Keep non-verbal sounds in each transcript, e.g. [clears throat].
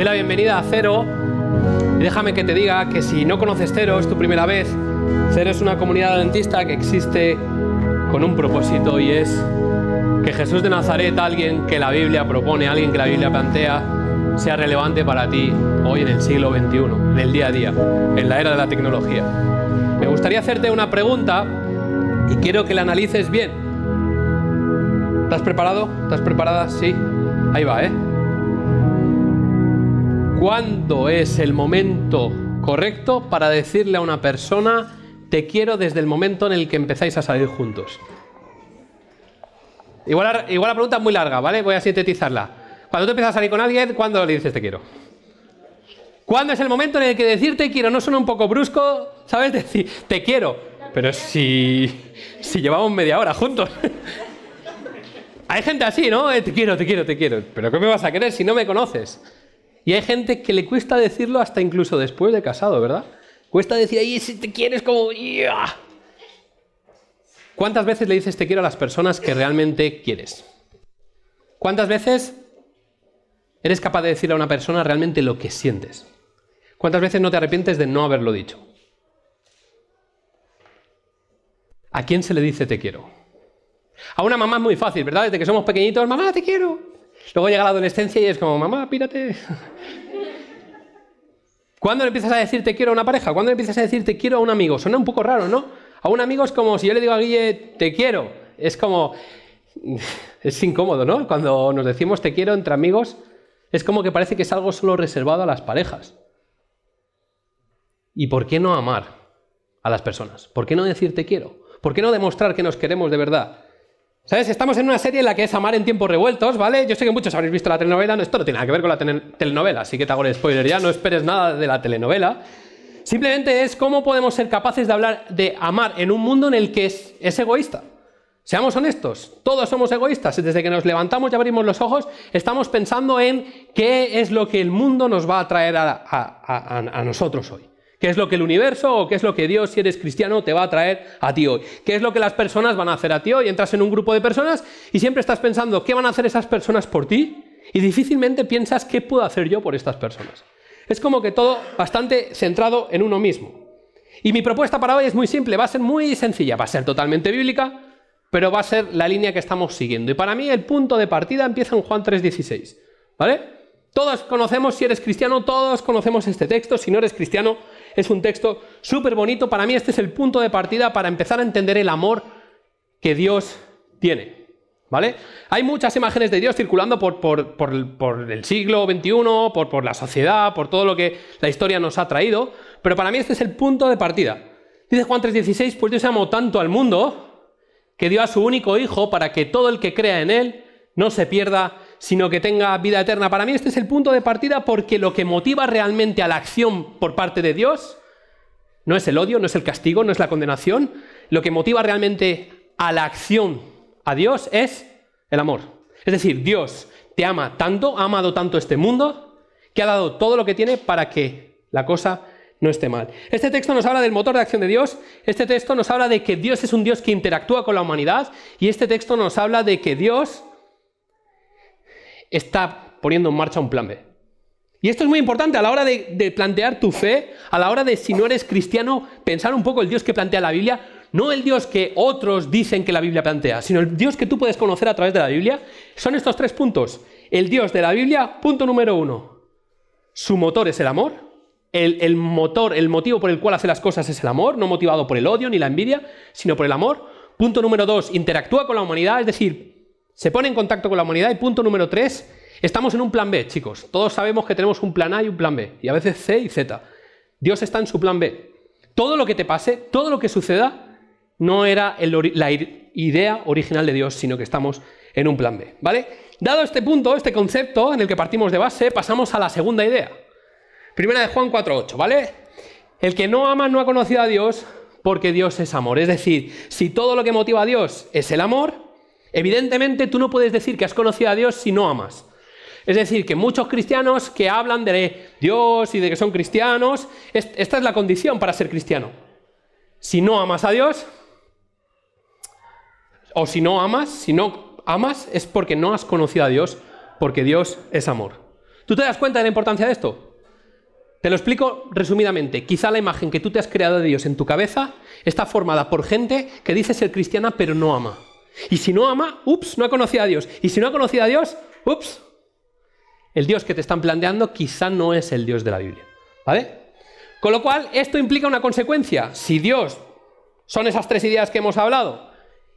doy la bienvenida a Cero. Y déjame que te diga que si no conoces Cero, es tu primera vez, Cero es una comunidad adventista que existe con un propósito y es que Jesús de Nazaret, alguien que la Biblia propone, alguien que la Biblia plantea, sea relevante para ti hoy en el siglo XXI, en el día a día, en la era de la tecnología. Me gustaría hacerte una pregunta y quiero que la analices bien. ¿Estás preparado? ¿Estás preparada? Sí. Ahí va, ¿eh? ¿Cuándo es el momento correcto para decirle a una persona te quiero desde el momento en el que empezáis a salir juntos? Igual, la pregunta es muy larga, ¿vale? Voy a sintetizarla. Cuando tú empiezas a salir con alguien, ¿cuándo le dices te quiero? ¿Cuándo es el momento en el que decir te quiero no suena un poco brusco? ¿Sabes? [laughs] Decir te quiero. Pero si, si llevamos media hora juntos. [laughs] Hay gente así, ¿no? Eh, te quiero, te quiero, te quiero. Pero ¿qué me vas a querer si no me conoces? Y hay gente que le cuesta decirlo hasta incluso después de casado, ¿verdad? Cuesta decir, ahí si te quieres como... ¿Cuántas veces le dices te quiero a las personas que realmente quieres? ¿Cuántas veces eres capaz de decir a una persona realmente lo que sientes? ¿Cuántas veces no te arrepientes de no haberlo dicho? ¿A quién se le dice te quiero? A una mamá es muy fácil, ¿verdad? Desde que somos pequeñitos, mamá, te quiero. Luego llega la adolescencia y es como, mamá, pírate. ¿Cuándo le empiezas a decir te quiero a una pareja? ¿Cuándo le empiezas a decir te quiero a un amigo? Suena un poco raro, ¿no? A un amigo es como si yo le digo a Guille te quiero. Es como... Es incómodo, ¿no? Cuando nos decimos te quiero entre amigos, es como que parece que es algo solo reservado a las parejas. ¿Y por qué no amar a las personas? ¿Por qué no decir te quiero? ¿Por qué no demostrar que nos queremos de verdad? ¿Sabes? Estamos en una serie en la que es amar en tiempos revueltos, ¿vale? Yo sé que muchos habréis visto la telenovela, esto no tiene nada que ver con la telenovela, así que te hago el spoiler ya, no esperes nada de la telenovela. Simplemente es cómo podemos ser capaces de hablar de amar en un mundo en el que es, egoísta. Seamos honestos, todos somos egoístas. Desde que nos levantamos y abrimos los ojos, estamos pensando en qué es lo que el mundo nos va a traer a nosotros hoy. ¿Qué es lo que el universo o qué es lo que Dios, si eres cristiano, te va a traer a ti hoy? ¿Qué es lo que las personas van a hacer a ti hoy? Entras en un grupo de personas y siempre estás pensando, ¿qué van a hacer esas personas por ti? Y difícilmente piensas, ¿qué puedo hacer yo por estas personas? Es como que todo bastante centrado en uno mismo. Y mi propuesta para hoy es muy simple, va a ser muy sencilla, va a ser totalmente bíblica, pero va a ser la línea que estamos siguiendo. Y para mí el punto de partida empieza en Juan 3:16, ¿vale? Todos conocemos, si eres cristiano, todos conocemos este texto, si no eres cristiano, es un texto súper bonito. Para mí este es el punto de partida para empezar a entender el amor que Dios tiene. ¿Vale? Hay muchas imágenes de Dios circulando por, el siglo XXI, por, por la sociedad, por todo lo que la historia nos ha traído, pero para mí este es el punto de partida. Dice Juan 3:16, pues Dios amó tanto al mundo que dio a su único Hijo para que todo el que crea en Él no se pierda, sino que tenga vida eterna. Para mí este es el punto de partida porque lo que motiva realmente a la acción por parte de Dios no es el odio, no es el castigo, no es la condenación. Lo que motiva realmente a la acción a Dios es el amor. Es decir, Dios te ama tanto, ha amado tanto este mundo, que ha dado todo lo que tiene para que la cosa no esté mal. Este texto nos habla del motor de acción de Dios, este texto nos habla de que Dios es un Dios que interactúa con la humanidad y este texto nos habla de que Dios está poniendo en marcha un plan B. Y esto es muy importante a la hora de, plantear tu fe, a la hora de, si no eres cristiano, pensar un poco el Dios que plantea la Biblia, no el Dios que otros dicen que la Biblia plantea, sino el Dios que tú puedes conocer a través de la Biblia. Son estos tres puntos. El Dios de la Biblia, punto número uno. Su motor es el amor. El, el motor, el motivo por el cual hace las cosas es el amor, no motivado por el odio ni la envidia, sino por el amor. Punto número dos, interactúa con la humanidad, es decir, se pone en contacto con la humanidad y punto número tres, estamos en un plan B, chicos. Todos sabemos que tenemos un plan A y un plan B, y a veces C y Z. Dios está en su plan B. Todo lo que te pase, todo lo que suceda, no era la idea original de Dios, sino que estamos en un plan B, ¿vale? Dado este punto, este concepto en el que partimos de base, pasamos a la segunda idea. Primera de Juan 4.8, ¿vale? El que no ama no ha conocido a Dios porque Dios es amor. Es decir, si todo lo que motiva a Dios es el amor, Evidentemente tú no puedes decir que has conocido a Dios si no amas. Es decir, que muchos cristianos que hablan de Dios y de que son cristianos, esta es la condición para ser cristiano. Si no amas a Dios, o si no amas, si no amas es porque no has conocido a Dios, porque Dios es amor. ¿Tú te das cuenta de la importancia de esto? Te lo explico resumidamente. Quizá la imagen que tú te has creado de Dios en tu cabeza está formada por gente que dice ser cristiana pero no ama. Y si no ama, ups, no ha conocido a Dios. Y si no ha conocido a Dios, ups, el Dios que te están planteando quizá no es el Dios de la Biblia. ¿Vale? Con lo cual, esto implica una consecuencia. Si Dios son esas tres ideas que hemos hablado,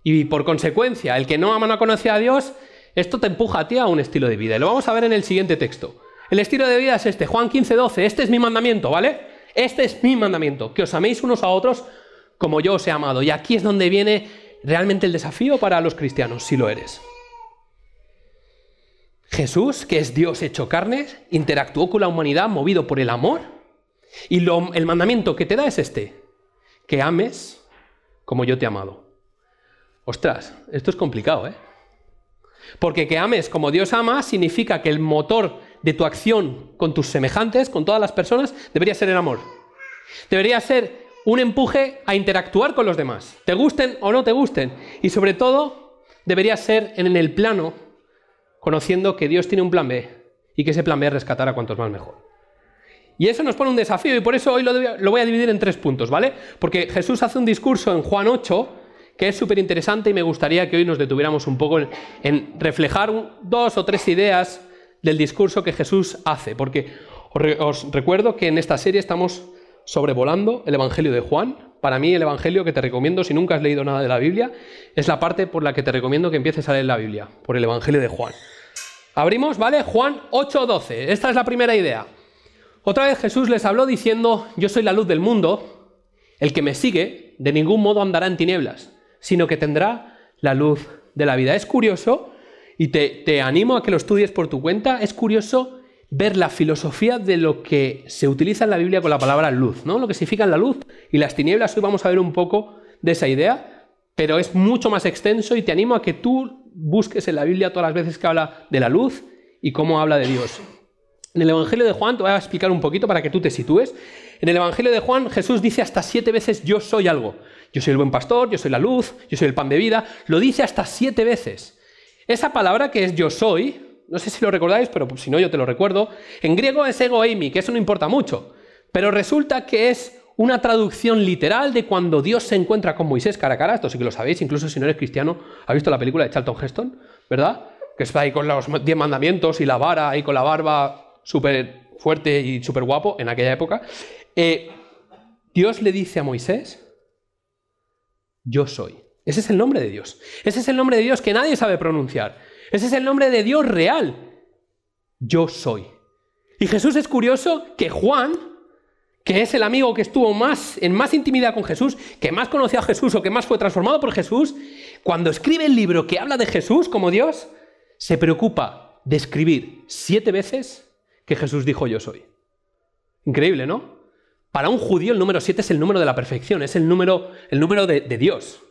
y por consecuencia el que no ama no ha conocido a Dios, esto te empuja a ti a un estilo de vida. Y lo vamos a ver en el siguiente texto. El estilo de vida es este, Juan 15, 12. Este es mi mandamiento, ¿vale? Este es mi mandamiento, que os améis unos a otros como yo os he amado. Y aquí es donde viene realmente el desafío para los cristianos, si lo eres. Jesús, que es Dios hecho carne, interactuó con la humanidad movido por el amor. Y el mandamiento que te da es este, que ames como yo te he amado. Ostras, esto es complicado, ¿eh? Porque que ames como Dios ama significa que el motor de tu acción con tus semejantes, con todas las personas, debería ser el amor. Debería ser un empuje a interactuar con los demás, te gusten o no te gusten. Y sobre todo, debería ser en el plano, conociendo que Dios tiene un plan B y que ese plan B es rescatar a cuantos más mejor. Y eso nos pone un desafío y por eso hoy lo, lo voy a dividir en tres puntos, ¿vale? Porque Jesús hace un discurso en Juan 8 que es súper interesante y me gustaría que hoy nos detuviéramos un poco en, reflejar dos o tres ideas del discurso que Jesús hace, porque os, recuerdo que en esta serie estamos sobrevolando el Evangelio de Juan. Para mí el Evangelio que te recomiendo, si nunca has leído nada de la Biblia, es la parte por la que te recomiendo que empieces a leer la Biblia, por el Evangelio de Juan. Abrimos, ¿vale? Juan 8:12. Esta es la primera idea. Otra vez Jesús les habló diciendo, yo soy la luz del mundo, el que me sigue de ningún modo andará en tinieblas, sino que tendrá la luz de la vida. Es curioso, y te, animo a que lo estudies por tu cuenta, es curioso ver la filosofía de lo que se utiliza en la Biblia con la palabra luz, ¿no? Lo que significa la luz y las tinieblas. Hoy vamos a ver un poco de esa idea, pero es mucho más extenso y te animo a que tú busques en la Biblia todas las veces que habla de la luz y cómo habla de Dios. En el Evangelio de Juan te voy a explicar un poquito para que tú te sitúes. En el Evangelio de Juan Jesús dice hasta siete veces yo soy algo. Yo soy el buen pastor, yo soy la luz, yo soy el pan de vida. Lo dice hasta siete veces. Esa palabra que es yo soy, no sé si lo recordáis, pero si no yo te lo recuerdo, en griego es ego eimi, que eso no importa mucho. Pero resulta que es una traducción literal de cuando Dios se encuentra con Moisés cara a cara. Esto sí que lo sabéis, incluso si no eres cristiano, ¿has visto la película de Charlton Heston? ¿Verdad? Que está ahí con los diez mandamientos y la vara, ahí con la barba súper fuerte y súper guapo en aquella época. Eh, Dios le dice a Moisés, yo soy. Ese es el nombre de Dios. Ese es el nombre de Dios que nadie sabe pronunciar. Ese es el nombre de Dios real. Yo soy. Y Jesús es curioso que Juan, que es el amigo que estuvo más en más intimidad con Jesús, que más conoció a Jesús o que más fue transformado por Jesús, cuando escribe el libro que habla de Jesús como Dios, se preocupa de escribir siete veces que Jesús dijo yo soy. Increíble, ¿no? Para un judío el número 7 es el número de la perfección, es el número, el número de Dios.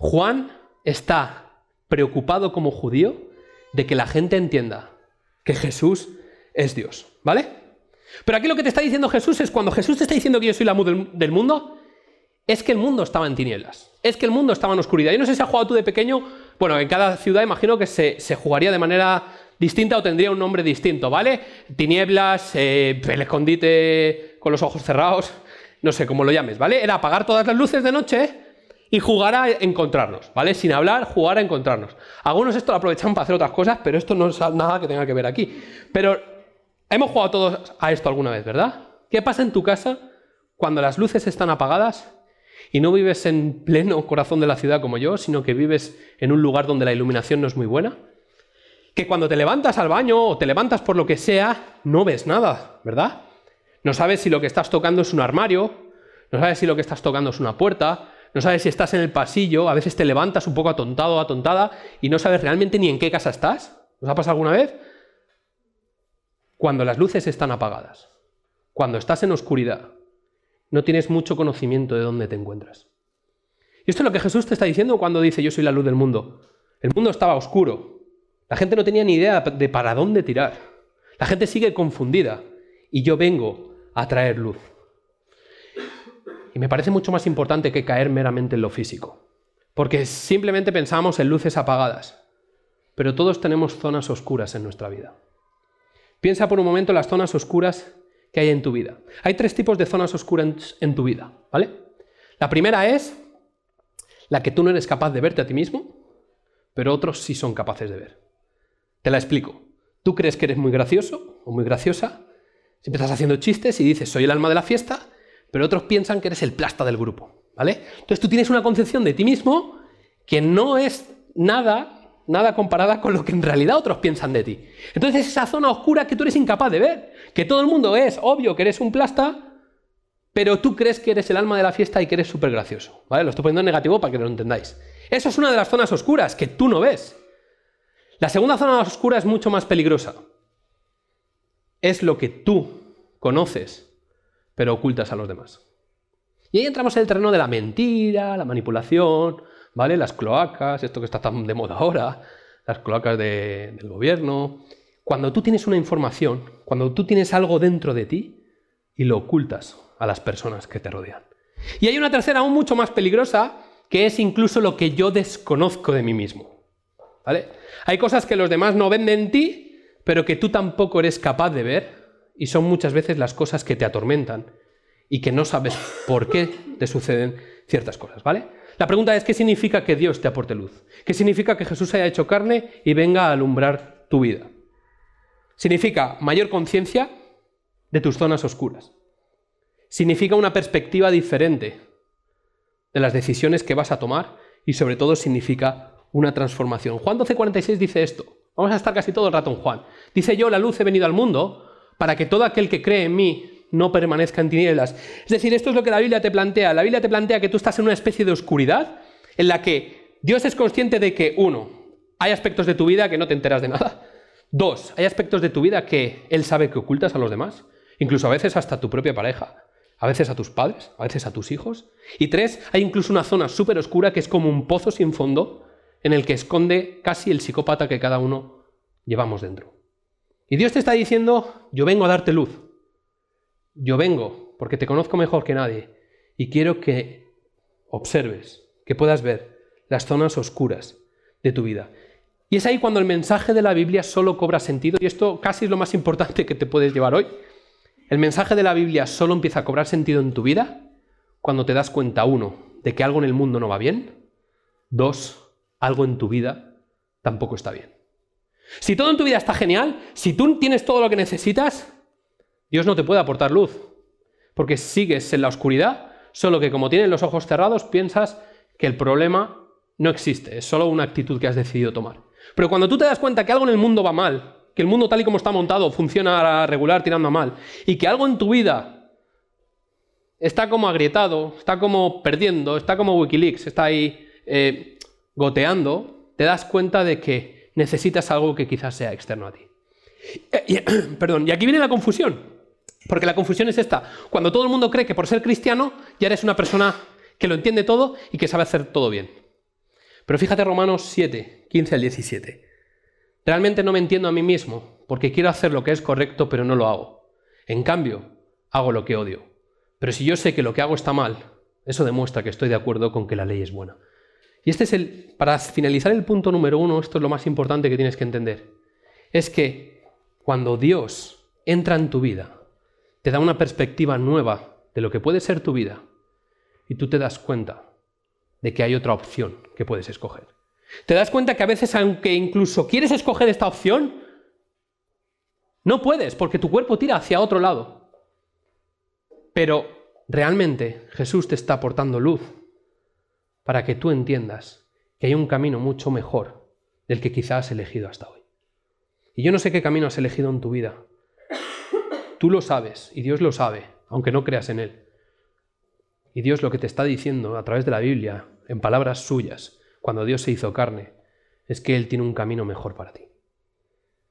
Juan está preocupado como judío de que la gente entienda que Jesús es Dios, ¿vale? Pero aquí lo que te está diciendo Jesús es cuando Jesús te está diciendo que yo soy la luz del mundo, es que el mundo estaba en tinieblas, es que el mundo estaba en oscuridad. Yo no sé si has jugado tú de pequeño, bueno, en cada ciudad imagino que se, jugaría de manera distinta o tendría un nombre distinto, ¿vale? Tinieblas, eh, el escondite con los ojos cerrados, no sé cómo lo llames, ¿vale? Era apagar todas las luces de noche y jugar a encontrarnos, ¿vale? Sin hablar, jugar a encontrarnos. Algunos esto lo aprovechan para hacer otras cosas, pero esto no es nada que tenga que ver aquí. Pero hemos jugado todos a esto alguna vez, ¿verdad? ¿Qué pasa en tu casa cuando las luces están apagadas y no vives en pleno corazón de la ciudad como yo, sino que vives en un lugar donde la iluminación no es muy buena? Que cuando te levantas al baño o te levantas por lo que sea, no ves nada, ¿verdad? No sabes si lo que estás tocando es un armario, no sabes si lo que estás tocando es una puerta, no sabes si estás en el pasillo, a veces te levantas un poco atontado o atontada y no sabes realmente ni en qué casa estás. ¿Os ha pasado alguna vez? Cuando las luces están apagadas, cuando estás en oscuridad, no tienes mucho conocimiento de dónde te encuentras. Y esto es lo que Jesús te está diciendo cuando dice yo soy la luz del mundo. El mundo estaba oscuro. La gente no tenía ni idea de para dónde tirar. La gente sigue confundida. Y yo vengo a traer luz. Me parece mucho más importante que caer meramente en lo físico, porque simplemente pensamos en luces apagadas, pero todos tenemos zonas oscuras en nuestra vida. Piensa por un momento en las zonas oscuras que hay en tu vida. Hay tres tipos de zonas oscuras en tu vida, ¿vale? La primera es la que tú no eres capaz de verte a ti mismo, pero otros sí son capaces de ver. Te la explico. Tú crees que eres muy gracioso o muy graciosa, si empiezas haciendo chistes y dices soy el alma de la fiesta, pero otros piensan que eres el plasta del grupo, ¿vale? Entonces tú tienes una concepción de ti mismo que no es nada, nada comparada con lo que en realidad otros piensan de ti. Entonces esa zona oscura que tú eres incapaz de ver, que todo el mundo es obvio que eres un plasta, pero tú crees que eres el alma de la fiesta y que eres súper gracioso, ¿vale? Lo estoy poniendo en negativo para que lo entendáis. Eso es una de las zonas oscuras que tú no ves. La segunda zona oscura es mucho más peligrosa. Es lo que tú conoces, pero ocultas a los demás. Y ahí entramos en el terreno de la mentira, la manipulación, ¿vale? Las cloacas, esto que está tan de moda ahora, las cloacas del gobierno. Cuando tú tienes una información, cuando tú tienes algo dentro de ti y lo ocultas a las personas que te rodean. Y hay una tercera aún mucho más peligrosa, que es incluso lo que yo desconozco de mí mismo. ¿Vale? Hay cosas que los demás no ven en ti, pero que tú tampoco eres capaz de ver, y son muchas veces las cosas que te atormentan y que no sabes por qué te suceden ciertas cosas, ¿vale? La pregunta es, ¿qué significa que Dios te aporte luz? ¿Qué significa que Jesús haya hecho carne y venga a alumbrar tu vida? Significa mayor conciencia de tus zonas oscuras. Significa una perspectiva diferente de las decisiones que vas a tomar y sobre todo significa una transformación. Juan 12:46 dice esto. Vamos a estar casi todo el rato en Juan. Dice yo, la luz he venido al mundo para que todo aquel que cree en mí no permanezca en tinieblas. Es decir, esto es lo que la Biblia te plantea. La Biblia te plantea que tú estás en una especie de oscuridad en la que Dios es consciente de que, uno, hay aspectos de tu vida que no te enteras de nada. Dos, hay aspectos de tu vida que Él sabe que ocultas a los demás, incluso a veces hasta a tu propia pareja a veces a tus padres, a veces a tus hijos. Y tres, hay incluso una zona súper oscura que es como un pozo sin fondo en el que esconde casi el psicópata que cada uno llevamos dentro. Y Dios te está diciendo, yo vengo a darte luz. Yo vengo porque te conozco mejor que nadie y quiero que observes, que puedas ver las zonas oscuras de tu vida. Y es ahí cuando el mensaje de la Biblia solo cobra sentido y esto casi es lo más importante que te puedes llevar hoy. El mensaje de la Biblia solo empieza a cobrar sentido en tu vida cuando te das cuenta, uno, de que algo en el mundo no va bien, dos, algo en tu vida tampoco está bien. Si todo en tu vida está genial, si tú tienes todo lo que necesitas, Dios no te puede aportar luz, porque sigues en la oscuridad, solo que como tienes los ojos cerrados piensas que el problema no existe, es solo una actitud que has decidido tomar. Pero cuando tú te das cuenta que algo en el mundo va mal, que el mundo tal y como está montado funciona regular tirando a mal, y que algo en tu vida está como agrietado, está como perdiendo, está como Wikileaks, está ahí eh, goteando, te das cuenta de que necesitas algo que quizás sea externo a ti. [clears throat] perdón, y aquí viene la confusión. Porque la confusión es esta. Cuando todo el mundo cree que por ser cristiano ya eres una persona que lo entiende todo y que sabe hacer todo bien. Pero fíjate Romanos 7, 15 al 17. Realmente no me entiendo a mí mismo, porque quiero hacer lo que es correcto, pero no lo hago. En cambio, hago lo que odio. Pero si yo sé que lo que hago está mal, eso demuestra que estoy de acuerdo con que la ley es buena. Y este es el, para finalizar el punto número uno, esto es lo más importante que tienes que entender. Es que cuando Dios entra en tu vida, te da una perspectiva nueva de lo que puede ser tu vida, y tú te das cuenta de que hay otra opción que puedes escoger. ¿Te das cuenta que a veces, aunque incluso quieres escoger esta opción, no puedes porque tu cuerpo tira hacia otro lado? Pero realmente Jesús te está aportando luz para que tú entiendas que hay un camino mucho mejor del que quizás has elegido hasta hoy. Y yo no sé qué camino has elegido en tu vida. Tú lo sabes y Dios lo sabe, aunque no creas en Él. Y Dios lo que te está diciendo a través de la Biblia, en palabras suyas, cuando Dios se hizo carne, es que Él tiene un camino mejor para ti.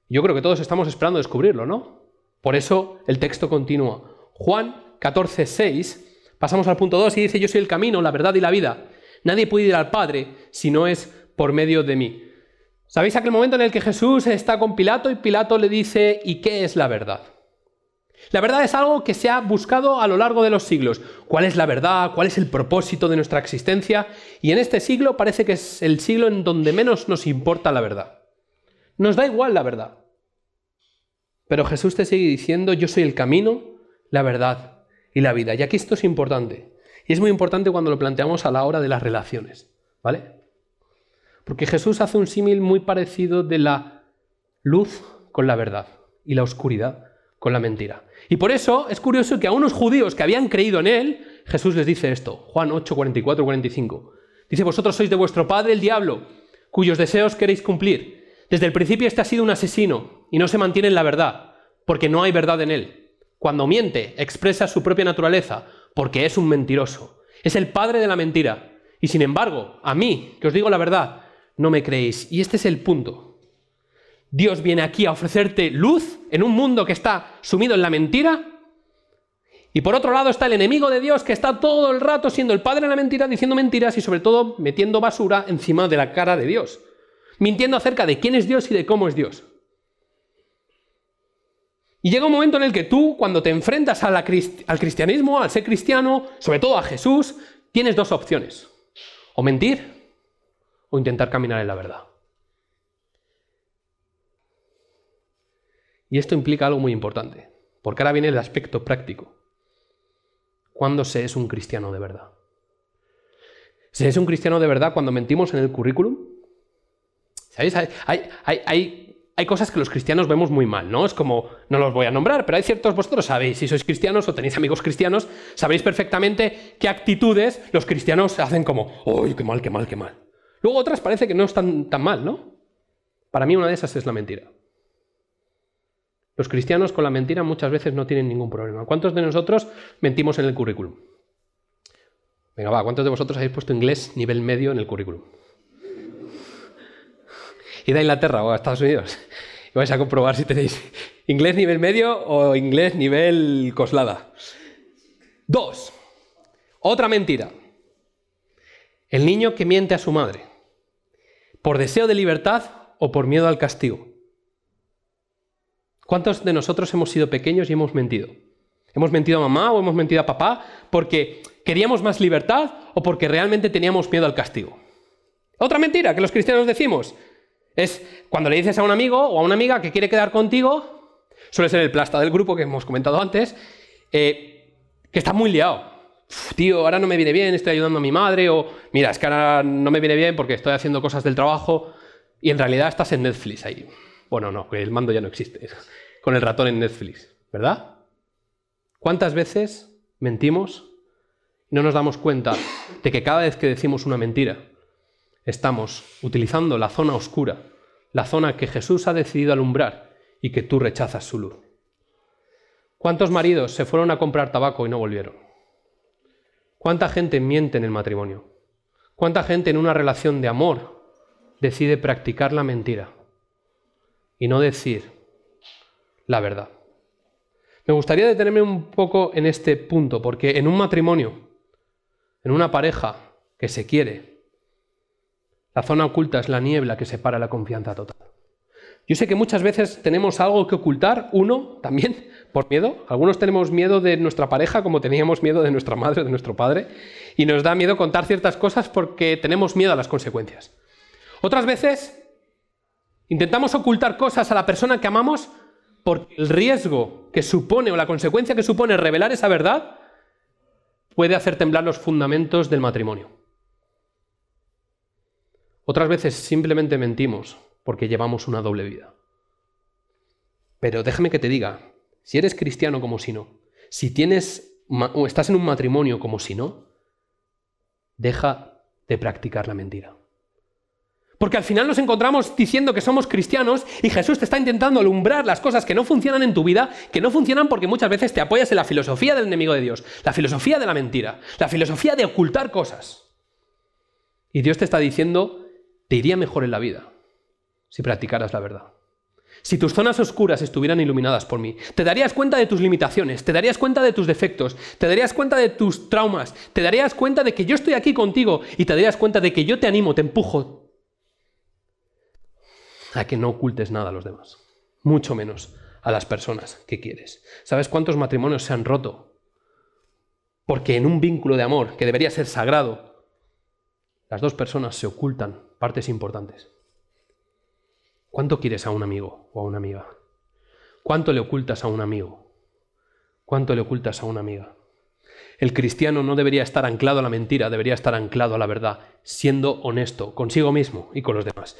Yo creo que todos estamos esperando descubrirlo, ¿no? Por eso el texto continúa. Juan 14, 6, pasamos al punto 2 y dice, yo soy el camino, la verdad y la vida. Nadie puede ir al Padre si no es por medio de mí. ¿Sabéis aquel momento en el que Jesús está con Pilato y Pilato le dice, ¿y qué es la verdad? La verdad es algo que se ha buscado a lo largo de los siglos. ¿Cuál es la verdad? ¿Cuál es el propósito de nuestra existencia? Y en este siglo parece que es el siglo en donde menos nos importa la verdad. Nos da igual la verdad. Pero Jesús te sigue diciendo, yo soy el camino, la verdad y la vida. Y aquí esto es importante. Y es muy importante cuando lo planteamos a la hora de las relaciones. ¿Vale? Porque Jesús hace un símil muy parecido de la luz con la verdad y la oscuridad con la mentira. Y por eso es curioso que a unos judíos que habían creído en él, Jesús les dice esto, Juan 8, 44, 45. Dice, vosotros sois de vuestro padre el diablo, cuyos deseos queréis cumplir. Desde el principio este ha sido un asesino y no se mantiene en la verdad, porque no hay verdad en él. Cuando miente, expresa su propia naturaleza, porque es un mentiroso. Es el padre de la mentira. Y sin embargo, a mí, que os digo la verdad, no me creéis. Y este es el punto. Dios viene aquí a ofrecerte luz en un mundo que está sumido en la mentira. Y por otro lado está el enemigo de Dios que está todo el rato siendo el padre de la mentira, diciendo mentiras y sobre todo metiendo basura encima de la cara de Dios. Mintiendo acerca de quién es Dios y de cómo es Dios. Y llega un momento en el que tú, cuando te enfrentas al cristianismo, al ser cristiano, sobre todo a Jesús, tienes dos opciones. O mentir o intentar caminar en la verdad. Y esto implica algo muy importante, porque ahora viene el aspecto práctico. ¿Cuándo se es un cristiano de verdad? ¿Se es un cristiano de verdad cuando mentimos en el currículum? ¿Sabéis? Hay, hay, hay, cosas que los cristianos vemos muy mal, ¿no? Es como, no los voy a nombrar, pero hay ciertos, vosotros sabéis, si sois cristianos o tenéis amigos cristianos, sabéis perfectamente qué actitudes los cristianos hacen como, ¡uy, qué mal, qué mal, qué mal! Luego otras parece que no están tan mal, ¿no? Para mí una de esas es la mentira. Los cristianos con la mentira muchas veces no tienen ningún problema. ¿Cuántos de nosotros mentimos en el currículum? Venga, va, ¿cuántos de vosotros habéis puesto inglés nivel medio en el currículum? Id a Inglaterra o a Estados Unidos y vais a comprobar si tenéis inglés nivel medio o inglés nivel coslada. Dos. Otra mentira. El niño que miente a su madre. ¿Por deseo de libertad o por miedo al castigo? ¿Cuántos de nosotros hemos sido pequeños y hemos mentido? ¿Hemos mentido a mamá o hemos mentido a papá porque queríamos más libertad o porque realmente teníamos miedo al castigo? Otra mentira que los cristianos decimos es cuando le dices a un amigo o a una amiga que quiere quedar contigo, suele ser el plasta del grupo que hemos comentado antes, eh, que está muy liado. tío, ahora no me viene bien, estoy ayudando a mi madre, o mira, es que ahora no me viene bien porque estoy haciendo cosas del trabajo y en realidad estás en Netflix ahí. Bueno, no, el mando ya no existe. [laughs] Con el ratón en Netflix, ¿verdad? ¿Cuántas veces mentimos y no nos damos cuenta de que cada vez que decimos una mentira estamos utilizando la zona oscura, la zona que Jesús ha decidido alumbrar y que tú rechazas su luz? ¿Cuántos maridos se fueron a comprar tabaco y no volvieron? ¿Cuánta gente miente en el matrimonio? ¿Cuánta gente en una relación de amor decide practicar la mentira? y no decir la verdad. Me gustaría detenerme un poco en este punto, porque en un matrimonio, en una pareja que se quiere, la zona oculta es la niebla que separa la confianza total. Yo sé que muchas veces tenemos algo que ocultar, uno también, por miedo. Algunos tenemos miedo de nuestra pareja como teníamos miedo de nuestra madre, de nuestro padre, y nos da miedo contar ciertas cosas porque tenemos miedo a las consecuencias. Otras veces Intentamos ocultar cosas a la persona que amamos porque el riesgo que supone o la consecuencia que supone revelar esa verdad puede hacer temblar los fundamentos del matrimonio. Otras veces simplemente mentimos porque llevamos una doble vida. Pero déjame que te diga, si eres cristiano como si no, si tienes o estás en un matrimonio como si no, deja de practicar la mentira. Porque al final nos encontramos diciendo que somos cristianos y Jesús te está intentando alumbrar las cosas que no funcionan en tu vida, que no funcionan porque muchas veces te apoyas en la filosofía del enemigo de Dios, la filosofía de la mentira, la filosofía de ocultar cosas. Y Dios te está diciendo, te iría mejor en la vida si practicaras la verdad. Si tus zonas oscuras estuvieran iluminadas por mí, te darías cuenta de tus limitaciones, te darías cuenta de tus defectos, te darías cuenta de tus traumas, te darías cuenta de que yo estoy aquí contigo y te darías cuenta de que yo te animo, te empujo, a que no ocultes nada a los demás, mucho menos a las personas que quieres. ¿Sabes cuántos matrimonios se han roto? Porque en un vínculo de amor que debería ser sagrado, las dos personas se ocultan partes importantes. ¿Cuánto quieres a un amigo o a una amiga? ¿Cuánto le ocultas a un amigo? ¿Cuánto le ocultas a una amiga? El cristiano no debería estar anclado a la mentira, debería estar anclado a la verdad, siendo honesto consigo mismo y con los demás.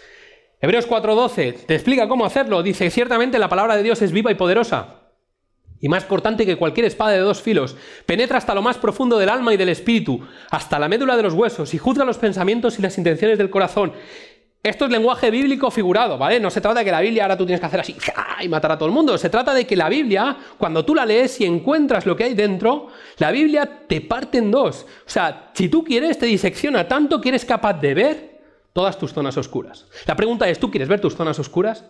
Hebreos 4:12 te explica cómo hacerlo. Dice, ciertamente la palabra de Dios es viva y poderosa y más cortante que cualquier espada de dos filos, penetra hasta lo más profundo del alma y del espíritu, hasta la médula de los huesos, y juzga los pensamientos y las intenciones del corazón. Esto es lenguaje bíblico figurado, ¿vale? No se trata de que la Biblia ahora tú tienes que hacer así y matar a todo el mundo. Se trata de que la Biblia, cuando tú la lees y encuentras lo que hay dentro, la Biblia te parte en dos. O sea, si tú quieres, te disecciona tanto que eres capaz de ver todas tus zonas oscuras. La pregunta es, ¿tú quieres ver tus zonas oscuras?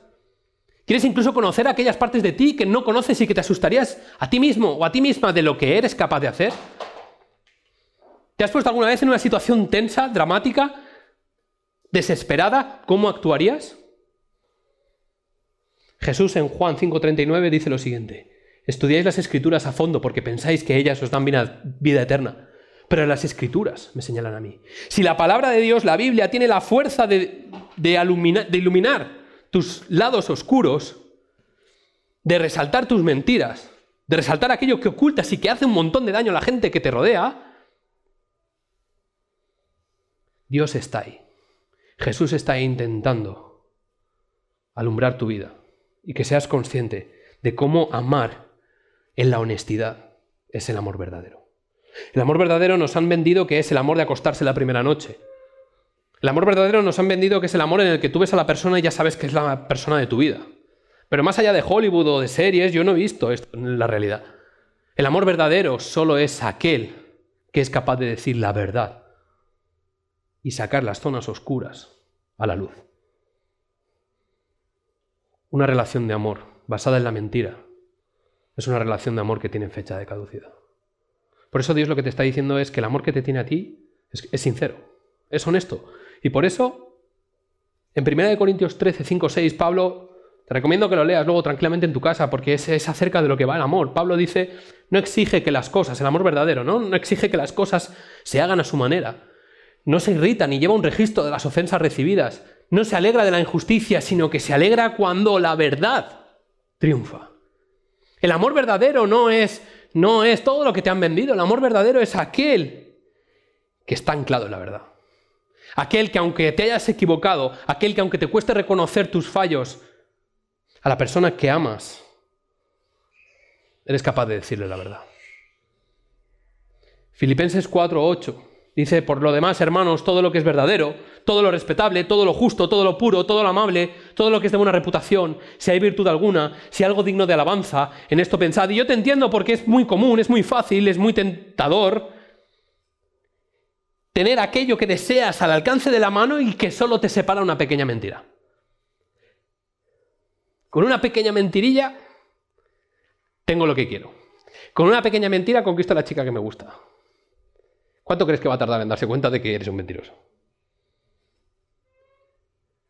¿Quieres incluso conocer aquellas partes de ti que no conoces y que te asustarías a ti mismo o a ti misma de lo que eres capaz de hacer? ¿Te has puesto alguna vez en una situación tensa, dramática, desesperada? ¿Cómo actuarías? Jesús en Juan 5:39 dice lo siguiente, estudiáis las escrituras a fondo porque pensáis que ellas os dan vida eterna, pero las escrituras me señalan a mí. Si la palabra de Dios, la Biblia, tiene la fuerza de, de iluminar tus lados oscuros, de resaltar tus mentiras, de resaltar aquello que ocultas y que hace un montón de daño a la gente que te rodea, Dios está ahí. Jesús está ahí intentando alumbrar tu vida y que seas consciente de cómo amar en la honestidad es el amor verdadero. El amor verdadero nos han vendido que es el amor de acostarse la primera noche. El amor verdadero nos han vendido que es el amor en el que tú ves a la persona y ya sabes que es la persona de tu vida. Pero más allá de Hollywood o de series, yo no he visto esto en la realidad. El amor verdadero solo es aquel que es capaz de decir la verdad y sacar las zonas oscuras a la luz. Una relación de amor basada en la mentira es una relación de amor que tiene fecha de caducidad. Por eso Dios lo que te está diciendo es que el amor que te tiene a ti es, es sincero, es honesto, y por eso, en 1 Corintios 13, 5, 6, Pablo, te recomiendo que lo leas luego tranquilamente en tu casa, porque es, es acerca de lo que va el amor. Pablo dice, no exige que las cosas, el amor verdadero, ¿no? No exige que las cosas se hagan a su manera. No se irrita ni lleva un registro de las ofensas recibidas. No se alegra de la injusticia, sino que se alegra cuando la verdad triunfa. El amor verdadero no es, no es todo lo que te han vendido. El amor verdadero es aquel que está anclado en la verdad. Aquel que aunque te hayas equivocado, aquel que aunque te cueste reconocer tus fallos, a la persona que amas, eres capaz de decirle la verdad. Filipenses 4:8 dice, por lo demás, hermanos, todo lo que es verdadero, todo lo respetable, todo lo justo, todo lo puro, todo lo amable, todo lo que es de buena reputación, si hay virtud alguna, si hay algo digno de alabanza, en esto pensad. Y yo te entiendo porque es muy común, es muy fácil, es muy tentador tener aquello que deseas al alcance de la mano y que solo te separa una pequeña mentira. Con una pequeña mentirilla tengo lo que quiero. Con una pequeña mentira conquisto a la chica que me gusta. ¿Cuánto crees que va a tardar en darse cuenta de que eres un mentiroso?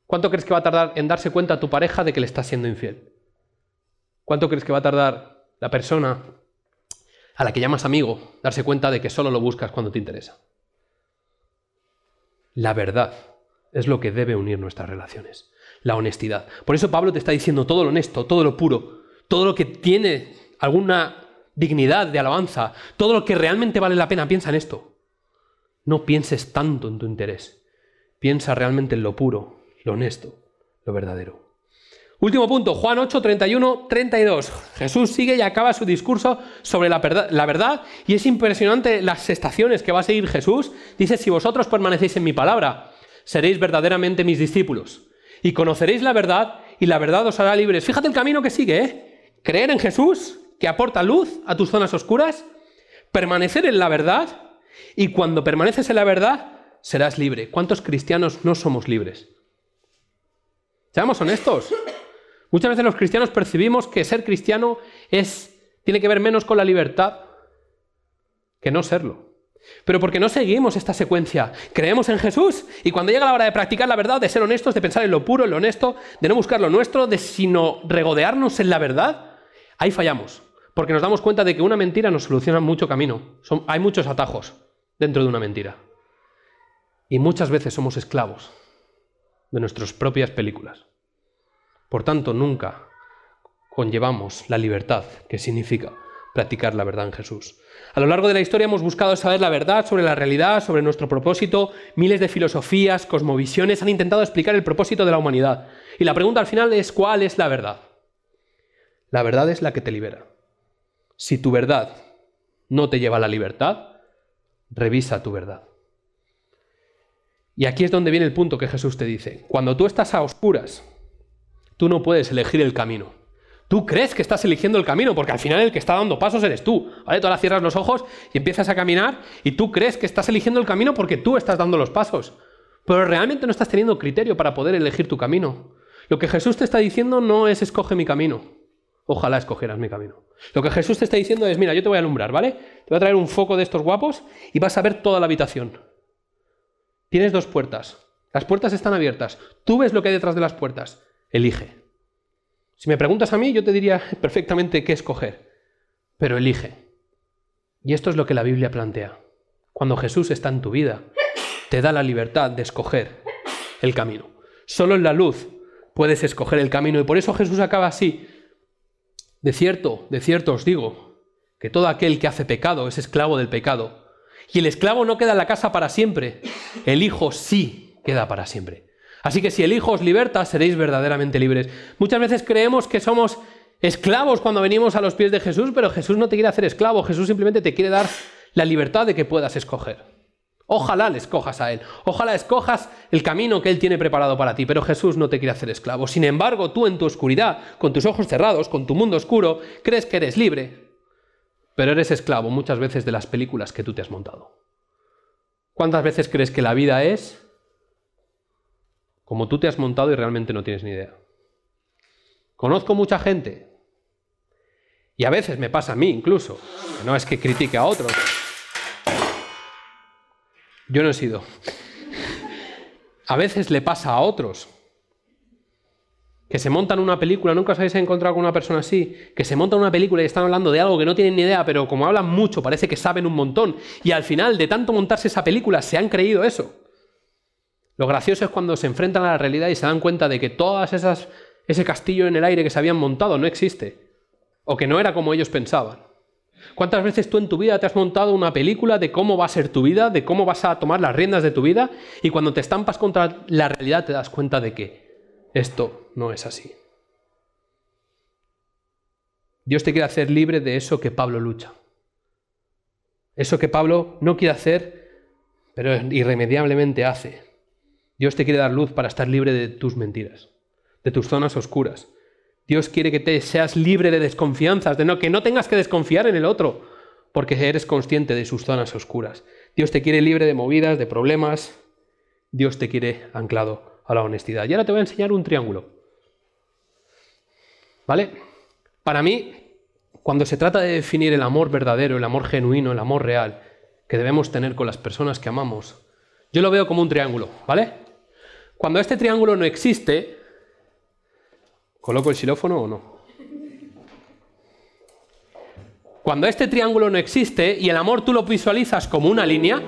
¿Cuánto crees que va a tardar en darse cuenta a tu pareja de que le estás siendo infiel? ¿Cuánto crees que va a tardar la persona a la que llamas amigo darse cuenta de que solo lo buscas cuando te interesa? La verdad es lo que debe unir nuestras relaciones. La honestidad. Por eso Pablo te está diciendo todo lo honesto, todo lo puro, todo lo que tiene alguna dignidad de alabanza, todo lo que realmente vale la pena. Piensa en esto. No pienses tanto en tu interés. Piensa realmente en lo puro, lo honesto, lo verdadero. Último punto, Juan 8, 31, 32. Jesús sigue y acaba su discurso sobre la, verdad y es impresionante las estaciones que va a seguir Jesús. Dice, si vosotros permanecéis en mi palabra, seréis verdaderamente mis discípulos y conoceréis la verdad y la verdad os hará libres. Fíjate el camino que sigue, ¿eh? Creer en Jesús, que aporta luz a tus zonas oscuras, permanecer en la verdad y cuando permaneces en la verdad, serás libre. ¿Cuántos cristianos no somos libres? Seamos honestos. Muchas veces los cristianos percibimos que ser cristiano es, tiene que ver menos con la libertad que no serlo. Pero porque no seguimos esta secuencia, creemos en Jesús y cuando llega la hora de practicar la verdad, de ser honestos, de pensar en lo puro, en lo honesto, de no buscar lo nuestro, de sino regodearnos en la verdad, ahí fallamos. Porque nos damos cuenta de que una mentira nos soluciona mucho camino. Hay muchos atajos dentro de una mentira. Y muchas veces somos esclavos de nuestras propias películas. Por tanto, nunca conllevamos la libertad que significa practicar la verdad en Jesús. A lo largo de la historia hemos buscado saber la verdad sobre la realidad, sobre nuestro propósito. Miles de filosofías, cosmovisiones han intentado explicar el propósito de la humanidad. Y la pregunta al final es ¿cuál es la verdad? La verdad es la que te libera. Si tu verdad no te lleva a la libertad, revisa tu verdad. Y aquí es donde viene el punto que Jesús te dice. Cuando tú estás a oscuras, tú no puedes elegir el camino. Tú crees que estás eligiendo el camino, porque al final el que está dando pasos eres tú. ¿vale? Tú ahora cierras los ojos y empiezas a caminar y tú crees que estás eligiendo el camino porque tú estás dando los pasos. Pero realmente no estás teniendo criterio para poder elegir tu camino. Lo que Jesús te está diciendo no es escoge mi camino. Ojalá escogieras mi camino. Lo que Jesús te está diciendo es, mira, yo te voy a alumbrar, ¿vale? Te voy a traer un foco de estos guapos y vas a ver toda la habitación. Tienes dos puertas. Las puertas están abiertas. Tú ves lo que hay detrás de las puertas. Elige. Si me preguntas a mí, yo te diría [laughs] perfectamente qué escoger, pero elige. Y esto es lo que la Biblia plantea. Cuando Jesús está en tu vida, te da la libertad de escoger el camino. Solo en la luz puedes escoger el camino y por eso Jesús acaba así. De cierto, de cierto os digo, que todo aquel que hace pecado es esclavo del pecado. Y el esclavo no queda en la casa para siempre, el Hijo sí queda para siempre. Así que si el Hijo os liberta, seréis verdaderamente libres. Muchas veces creemos que somos esclavos cuando venimos a los pies de Jesús, pero Jesús no te quiere hacer esclavo, Jesús simplemente te quiere dar la libertad de que puedas escoger. Ojalá le escojas a Él, ojalá escojas el camino que Él tiene preparado para ti, pero Jesús no te quiere hacer esclavo. Sin embargo, tú en tu oscuridad, con tus ojos cerrados, con tu mundo oscuro, crees que eres libre, pero eres esclavo muchas veces de las películas que tú te has montado. ¿Cuántas veces crees que la vida es como tú te has montado y realmente no tienes ni idea. Conozco mucha gente, y a veces me pasa a mí incluso, no es que critique a otros. Yo no he sido. A veces le pasa a otros que se montan una película, nunca os habéis encontrado con una persona así, que se montan una película y están hablando de algo que no tienen ni idea, pero como hablan mucho parece que saben un montón, y al final de tanto montarse esa película se han creído eso. Lo gracioso es cuando se enfrentan a la realidad y se dan cuenta de que todas esas ese castillo en el aire que se habían montado no existe o que no era como ellos pensaban. ¿Cuántas veces tú en tu vida te has montado una película de cómo va a ser tu vida, de cómo vas a tomar las riendas de tu vida y cuando te estampas contra la realidad te das cuenta de que esto no es así? Dios te quiere hacer libre de eso que Pablo lucha. Eso que Pablo no quiere hacer, pero irremediablemente hace. Dios te quiere dar luz para estar libre de tus mentiras, de tus zonas oscuras. Dios quiere que te seas libre de desconfianzas, de no, que no tengas que desconfiar en el otro, porque eres consciente de sus zonas oscuras. Dios te quiere libre de movidas, de problemas. Dios te quiere anclado a la honestidad. Y ahora te voy a enseñar un triángulo. ¿Vale? Para mí, cuando se trata de definir el amor verdadero, el amor genuino, el amor real que debemos tener con las personas que amamos, yo lo veo como un triángulo, ¿vale? Cuando este triángulo no existe, ¿coloco el xilófono o no? Cuando este triángulo no existe y el amor tú lo visualizas como una línea,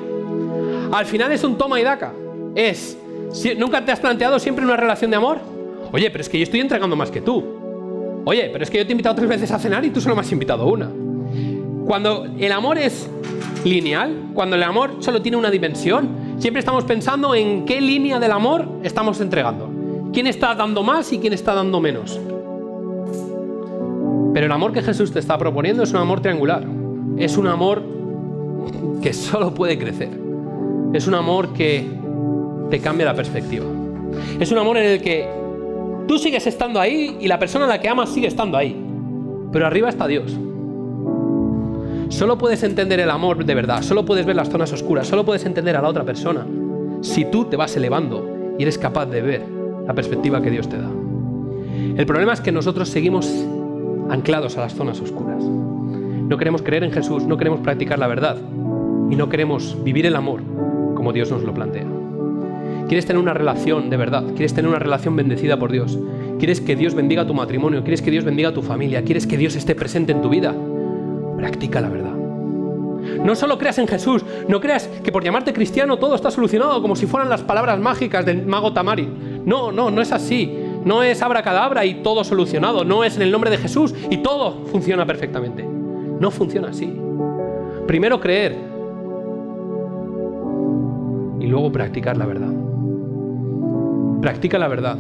al final es un toma y daca. Es, ¿nunca te has planteado siempre una relación de amor? Oye, pero es que yo estoy entregando más que tú. Oye, pero es que yo te he invitado tres veces a cenar y tú solo me has invitado una. Cuando el amor es lineal, cuando el amor solo tiene una dimensión, Siempre estamos pensando en qué línea del amor estamos entregando. ¿Quién está dando más y quién está dando menos? Pero el amor que Jesús te está proponiendo es un amor triangular. Es un amor que [laughs] solo puede crecer. Es un amor que te cambia la perspectiva. Es un amor en el que tú sigues estando ahí y la persona a la que amas sigue estando ahí. Pero arriba está Dios. Solo puedes entender el amor de verdad, solo puedes ver las zonas oscuras, solo puedes entender a la otra persona si tú te vas elevando y eres capaz de ver la perspectiva que Dios te da. El problema es que nosotros seguimos anclados a las zonas oscuras. No queremos creer en Jesús, no queremos practicar la verdad y no queremos vivir el amor como Dios nos lo plantea. ¿Quieres tener una relación de verdad? ¿Quieres tener una relación bendecida por Dios? ¿Quieres que Dios bendiga tu matrimonio? ¿Quieres que Dios bendiga tu familia? ¿Quieres que Dios esté presente en tu vida? Practica la verdad. No solo creas en Jesús, no creas que por llamarte cristiano todo está solucionado como si fueran las palabras mágicas del mago Tamari. No, no, no es así. No es abracadabra y todo solucionado. No es en el nombre de Jesús y todo funciona perfectamente. No funciona así. Primero creer y luego practicar la verdad. Practica la verdad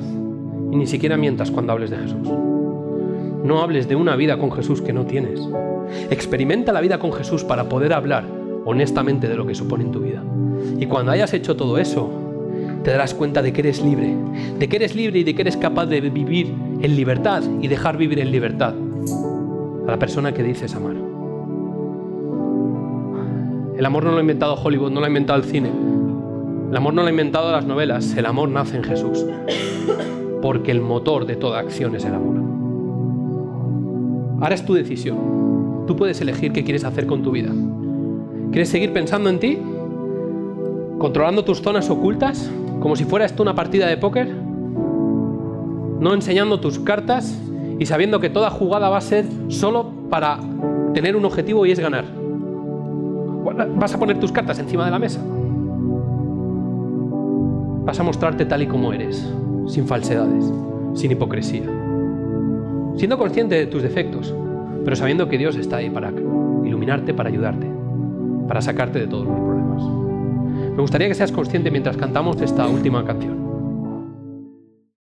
y ni siquiera mientas cuando hables de Jesús. No hables de una vida con Jesús que no tienes. Experimenta la vida con Jesús para poder hablar honestamente de lo que supone en tu vida. Y cuando hayas hecho todo eso, te darás cuenta de que eres libre, de que eres libre y de que eres capaz de vivir en libertad y dejar vivir en libertad a la persona que dices amar. El amor no lo ha inventado Hollywood, no lo ha inventado el cine. El amor no lo ha inventado las novelas, el amor nace en Jesús. Porque el motor de toda acción es el amor. Ahora es tu decisión. Tú puedes elegir qué quieres hacer con tu vida. ¿Quieres seguir pensando en ti? ¿Controlando tus zonas ocultas? Como si fuera esto una partida de póker. No enseñando tus cartas y sabiendo que toda jugada va a ser solo para tener un objetivo y es ganar. Vas a poner tus cartas encima de la mesa. Vas a mostrarte tal y como eres, sin falsedades, sin hipocresía. Siendo consciente de tus defectos, pero sabiendo que Dios está ahí para iluminarte, para ayudarte, para sacarte de todos los problemas. Me gustaría que seas consciente mientras cantamos esta última canción.